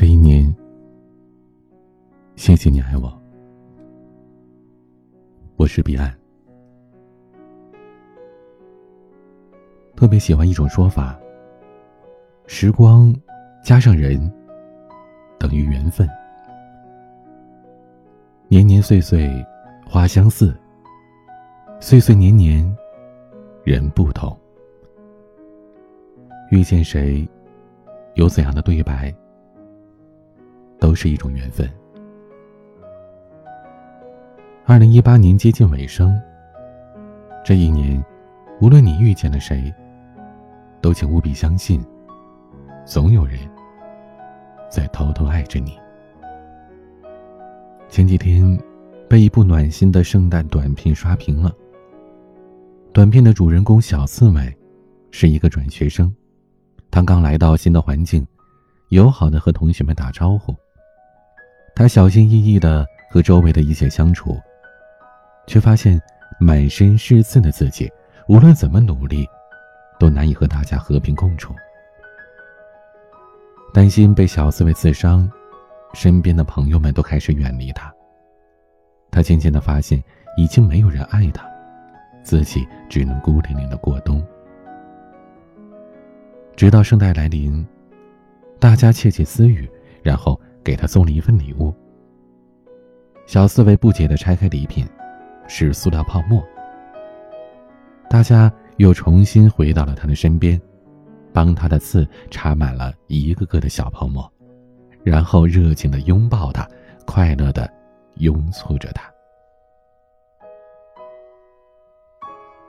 这一年，谢谢你爱我。我是彼岸。特别喜欢一种说法：时光加上人等于缘分。年年岁岁花相似，岁岁年年人不同。遇见谁，有怎样的对白？都是一种缘分。二零一八年接近尾声，这一年，无论你遇见了谁，都请务必相信，总有人在偷偷爱着你。前几天，被一部暖心的圣诞短片刷屏了。短片的主人公小刺猬，是一个转学生，他刚来到新的环境，友好的和同学们打招呼。他小心翼翼的和周围的一切相处，却发现满身是刺的自己，无论怎么努力，都难以和大家和平共处。担心被小刺猬刺伤，身边的朋友们都开始远离他。他渐渐的发现，已经没有人爱他，自己只能孤零零的过冬。直到圣诞来临，大家窃窃私语，然后。给他送了一份礼物。小刺猬不解的拆开礼品，是塑料泡沫。大家又重新回到了他的身边，帮他的刺插满了一个个的小泡沫，然后热情的拥抱他，快乐的拥簇着他。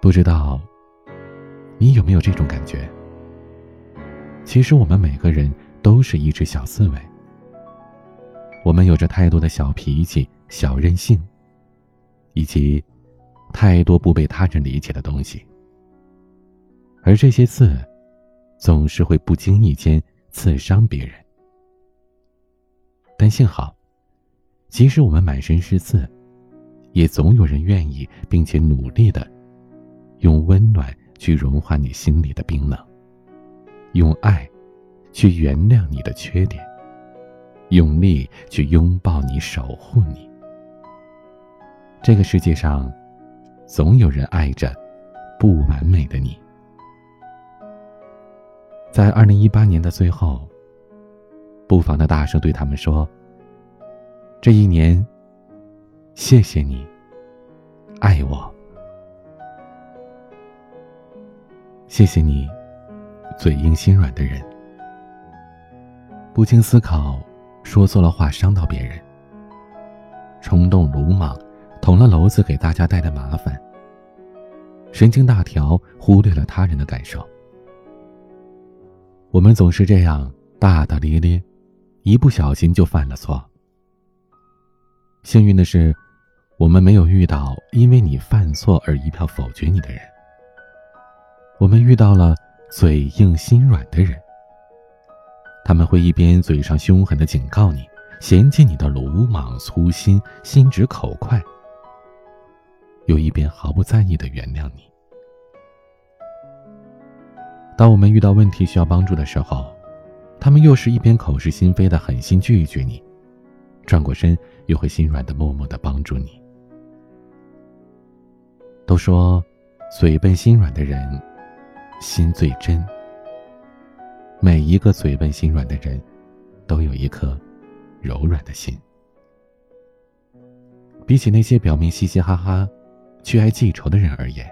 不知道你有没有这种感觉？其实我们每个人都是一只小刺猬。我们有着太多的小脾气、小任性，以及太多不被他人理解的东西，而这些刺，总是会不经意间刺伤别人。但幸好，即使我们满身是刺，也总有人愿意并且努力的，用温暖去融化你心里的冰冷，用爱，去原谅你的缺点。用力去拥抱你，守护你。这个世界上，总有人爱着不完美的你。在二零一八年的最后，不妨的大声对他们说：“这一年，谢谢你，爱我。谢谢你，嘴硬心软的人，不经思考。”说错了话，伤到别人；冲动鲁莽，捅了娄子，给大家带来麻烦；神经大条，忽略了他人的感受。我们总是这样大大咧咧，一不小心就犯了错。幸运的是，我们没有遇到因为你犯错而一票否决你的人。我们遇到了嘴硬心软的人。他们会一边嘴上凶狠的警告你，嫌弃你的鲁莽粗心、心直口快，又一边毫不在意的原谅你。当我们遇到问题需要帮助的时候，他们又是一边口是心非的狠心拒绝你，转过身又会心软的默默的帮助你。都说，嘴笨心软的人，心最真。每一个嘴笨心软的人，都有一颗柔软的心。比起那些表面嘻嘻哈哈，却爱记仇的人而言，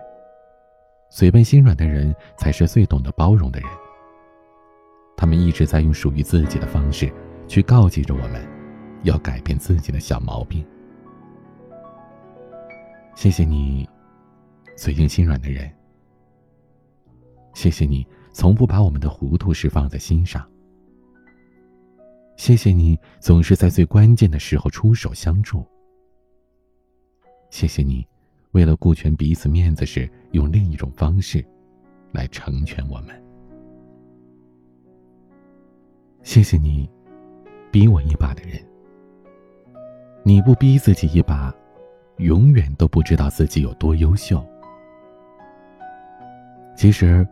嘴笨心软的人才是最懂得包容的人。他们一直在用属于自己的方式，去告诫着我们，要改变自己的小毛病。谢谢你，嘴硬心软的人。谢谢你。从不把我们的糊涂事放在心上。谢谢你总是在最关键的时候出手相助。谢谢你，为了顾全彼此面子时，用另一种方式，来成全我们。谢谢你，逼我一把的人。你不逼自己一把，永远都不知道自己有多优秀。其实。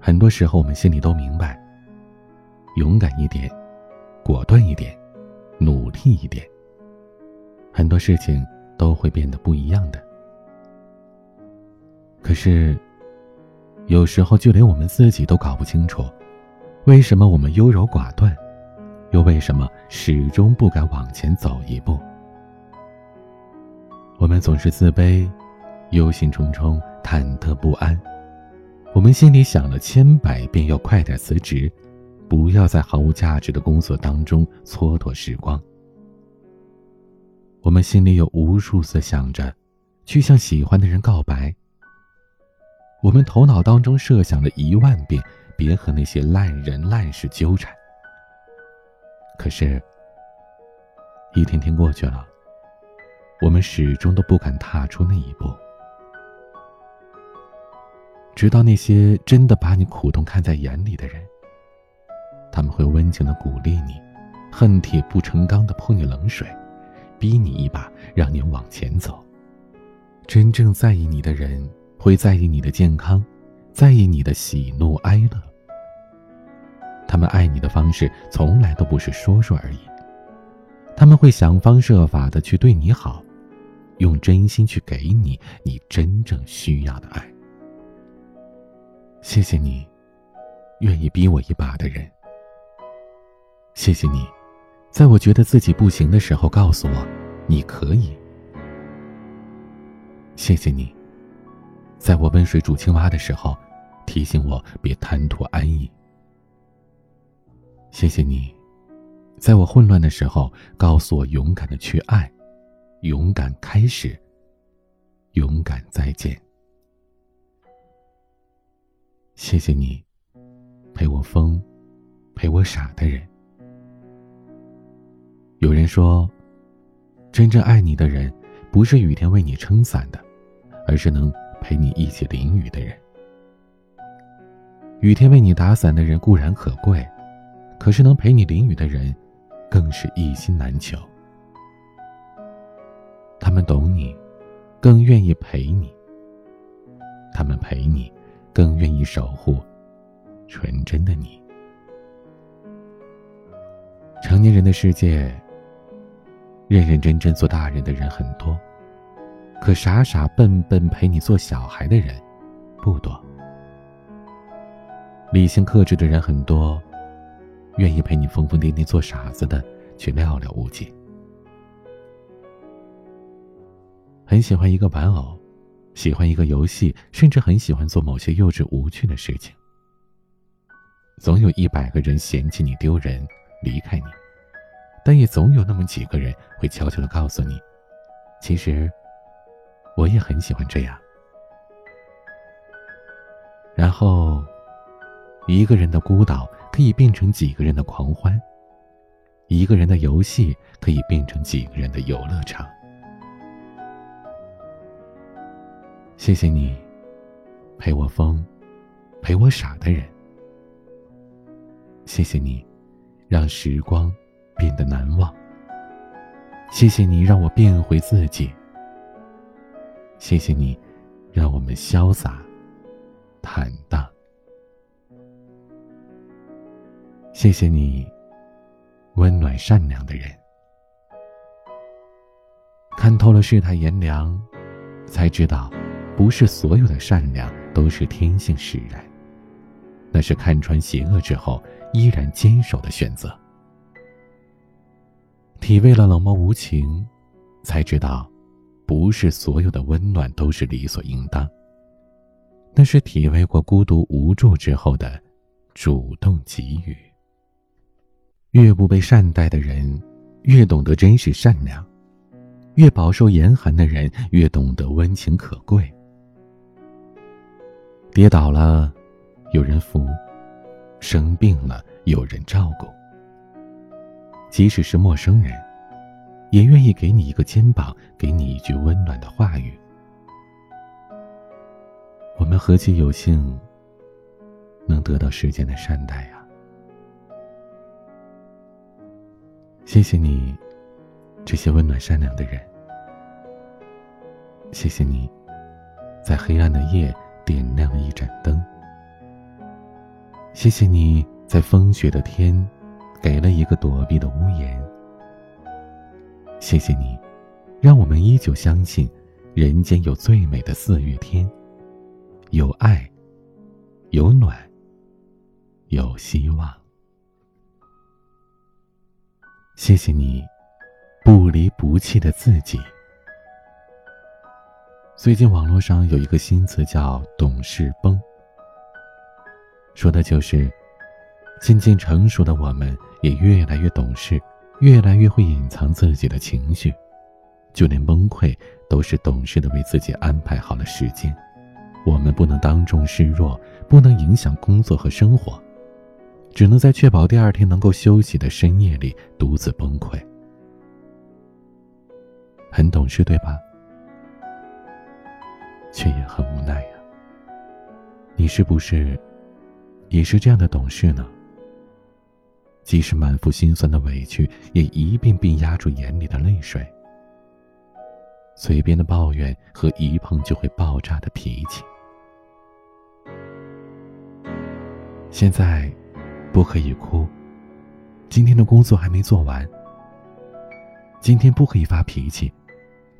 很多时候，我们心里都明白，勇敢一点，果断一点，努力一点，很多事情都会变得不一样的。可是，有时候就连我们自己都搞不清楚，为什么我们优柔寡断，又为什么始终不敢往前走一步？我们总是自卑，忧心忡忡，忐忑不安。我们心里想了千百遍要快点辞职，不要在毫无价值的工作当中蹉跎时光。我们心里有无数次想着去向喜欢的人告白。我们头脑当中设想了一万遍，别和那些烂人烂事纠缠。可是，一天天过去了，我们始终都不敢踏出那一步。直到那些真的把你苦痛看在眼里的人，他们会温情的鼓励你，恨铁不成钢的泼你冷水，逼你一把，让你往前走。真正在意你的人。会在意你的健康，在意你的喜怒哀乐。他们爱你的方式从来都不是说说而已，他们会想方设法的去对你好，用真心去给你你真正需要的爱。谢谢你，愿意逼我一把的人。谢谢你，在我觉得自己不行的时候告诉我你可以。谢谢你。在我温水煮青蛙的时候，提醒我别贪图安逸。谢谢你，在我混乱的时候，告诉我勇敢的去爱，勇敢开始，勇敢再见。谢谢你，陪我疯，陪我傻的人。有人说，真正爱你的人，不是雨天为你撑伞的，而是能。陪你一起淋雨的人，雨天为你打伞的人固然可贵，可是能陪你淋雨的人，更是一心难求。他们懂你，更愿意陪你。他们陪你，更愿意守护纯真的你。成年人的世界，认认真真做大人的人很多。可傻傻笨笨陪你做小孩的人不多，理性克制的人很多，愿意陪你疯疯癫癫做傻子的却寥寥无几。很喜欢一个玩偶，喜欢一个游戏，甚至很喜欢做某些幼稚无趣的事情。总有一百个人嫌弃你丢人，离开你，但也总有那么几个人会悄悄的告诉你，其实。我也很喜欢这样。然后，一个人的孤岛可以变成几个人的狂欢，一个人的游戏可以变成几个人的游乐场。谢谢你，陪我疯，陪我傻的人。谢谢你，让时光变得难忘。谢谢你，让我变回自己。谢谢你，让我们潇洒、坦荡。谢谢你，温暖善良的人。看透了世态炎凉，才知道，不是所有的善良都是天性使然，那是看穿邪恶之后依然坚守的选择。体味了冷漠无情，才知道。不是所有的温暖都是理所应当，那是体味过孤独无助之后的主动给予。越不被善待的人，越懂得珍视善良；越饱受严寒的人，越懂得温情可贵。跌倒了，有人扶；生病了，有人照顾。即使是陌生人。也愿意给你一个肩膀，给你一句温暖的话语。我们何其有幸，能得到世间的善待呀！谢谢你，这些温暖善良的人。谢谢你，在黑暗的夜点亮了一盏灯。谢谢你在风雪的天，给了一个躲避的屋檐。谢谢你，让我们依旧相信，人间有最美的四月天，有爱，有暖，有希望。谢谢你，不离不弃的自己。最近网络上有一个新词叫“懂事崩”，说的就是渐渐成熟的我们也越来越懂事，越来越会隐藏自己的情绪，就连崩溃都是懂事的为自己安排好了时间。我们不能当众示弱，不能影响工作和生活。只能在确保第二天能够休息的深夜里独自崩溃，很懂事对吧？却也很无奈呀。你是不是也是这样的懂事呢？即使满腹心酸的委屈，也一遍遍压住眼里的泪水，嘴边的抱怨和一碰就会爆炸的脾气，现在。不可以哭。今天的工作还没做完。今天不可以发脾气，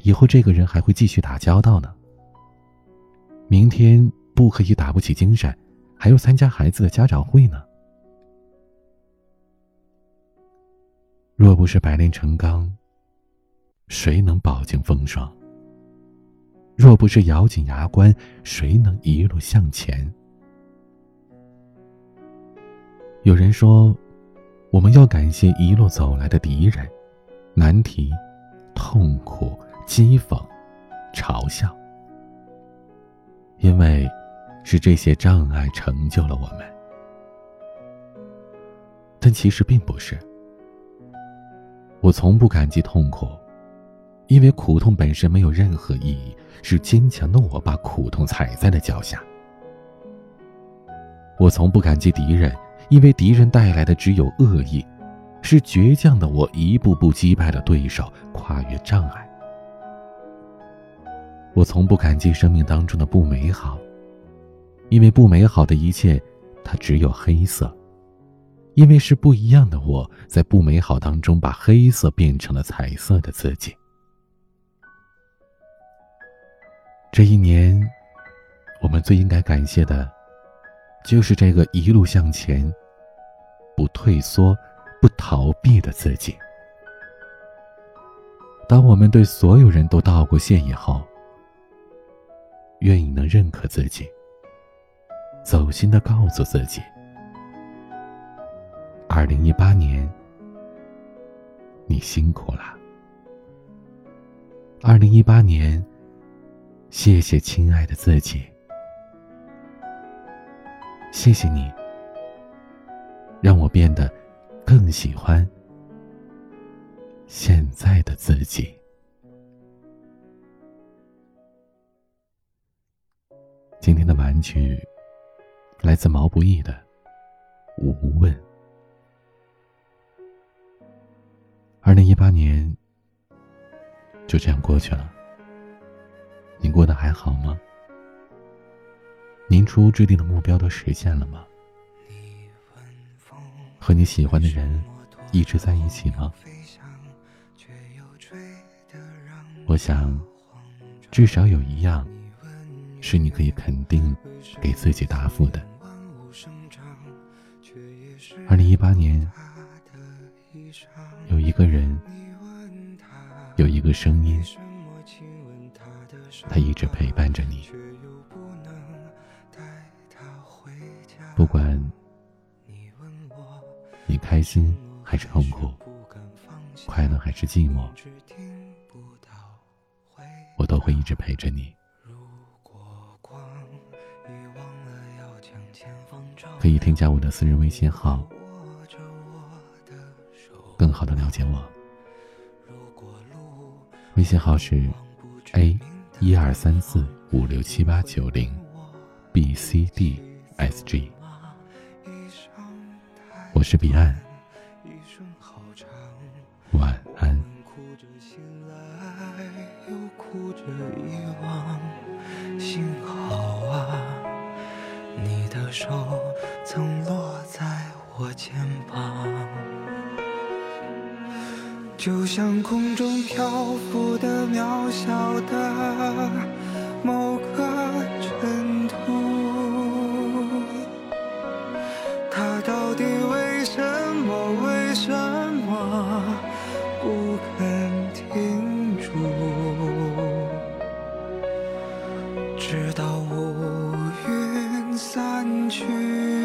以后这个人还会继续打交道呢。明天不可以打不起精神，还要参加孩子的家长会呢。若不是百炼成钢，谁能饱经风霜？若不是咬紧牙关，谁能一路向前？有人说，我们要感谢一路走来的敌人、难题、痛苦、讥讽、嘲笑，因为是这些障碍成就了我们。但其实并不是。我从不感激痛苦，因为苦痛本身没有任何意义，是坚强的我把苦痛踩在了脚下。我从不感激敌人。因为敌人带来的只有恶意，是倔强的我一步步击败了对手，跨越障碍。我从不感激生命当中的不美好，因为不美好的一切，它只有黑色。因为是不一样的我在不美好当中把黑色变成了彩色的自己。这一年，我们最应该感谢的，就是这个一路向前。不退缩、不逃避的自己。当我们对所有人都道过谢以后，愿意能认可自己，走心的告诉自己：二零一八年，你辛苦了。二零一八年，谢谢亲爱的自己，谢谢你。让我变得更喜欢现在的自己。今天的玩具来自毛不易的《无问》。二零一八年就这样过去了，你过得还好吗？年初制定的目标都实现了吗？和你喜欢的人一直在一起吗？我想，至少有一样是你可以肯定给自己答复的。二零一八年，有一个人，有一个声音，他一直陪伴着你，不管。你开心还是痛苦，快乐还是寂寞，我都会一直陪着你。可以添加我的私人微信号，更好的了解我。微信号是 a 一二三四五六七八九零 b c d s g。我是彼岸，手曾落在我。肩膀，就像空中漂浮的渺小的某散去。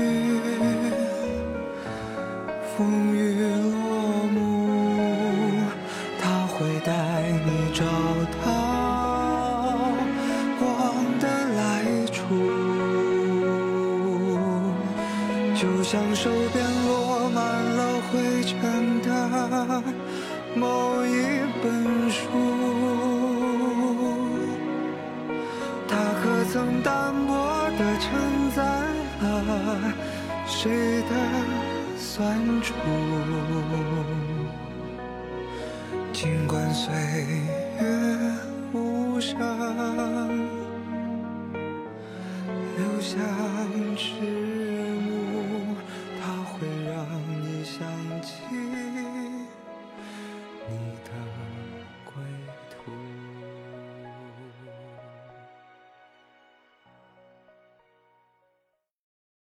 谁的？酸楚，尽管岁月无声，留下只。